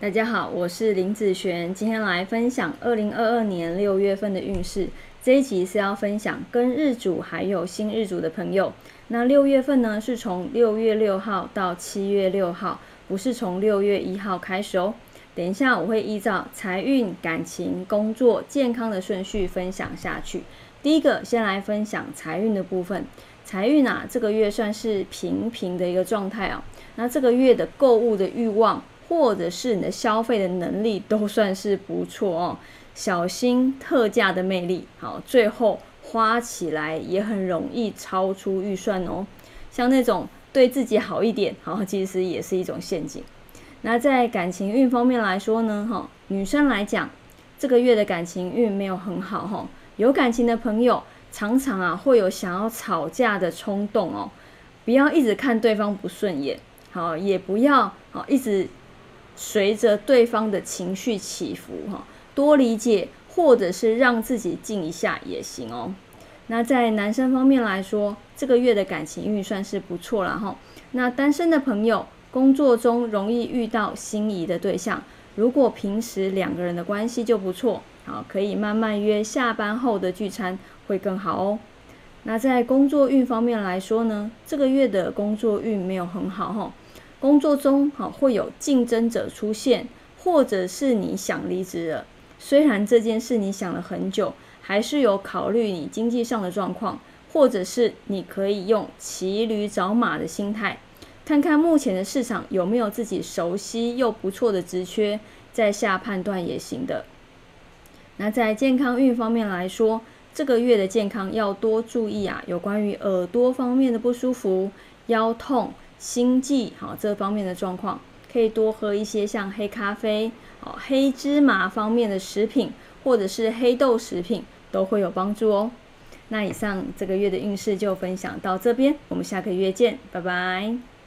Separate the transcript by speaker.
Speaker 1: 大家好，我是林子璇，今天来分享二零二二年六月份的运势。这一集是要分享跟日主还有新日主的朋友。那六月份呢，是从六月六号到七月六号，不是从六月一号开始哦。等一下我会依照财运、感情、工作、健康的顺序分享下去。第一个，先来分享财运的部分。财运啊，这个月算是平平的一个状态哦。那这个月的购物的欲望。或者是你的消费的能力都算是不错哦，小心特价的魅力，好，最后花起来也很容易超出预算哦。像那种对自己好一点，好，其实也是一种陷阱。那在感情运方面来说呢，哈，女生来讲，这个月的感情运没有很好哈，有感情的朋友常常啊会有想要吵架的冲动哦，不要一直看对方不顺眼，好，也不要好一直。随着对方的情绪起伏，哈，多理解或者是让自己静一下也行哦。那在男生方面来说，这个月的感情运算是不错了哈。那单身的朋友，工作中容易遇到心仪的对象。如果平时两个人的关系就不错，好，可以慢慢约下班后的聚餐会更好哦。那在工作运方面来说呢，这个月的工作运没有很好哈。工作中哈会有竞争者出现，或者是你想离职了。虽然这件事你想了很久，还是有考虑你经济上的状况，或者是你可以用骑驴找马的心态，看看目前的市场有没有自己熟悉又不错的职缺，再下判断也行的。那在健康运方面来说，这个月的健康要多注意啊，有关于耳朵方面的不舒服、腰痛。心悸，好这方面的状况，可以多喝一些像黑咖啡、哦黑芝麻方面的食品，或者是黑豆食品，都会有帮助哦。那以上这个月的运势就分享到这边，我们下个月见，拜拜。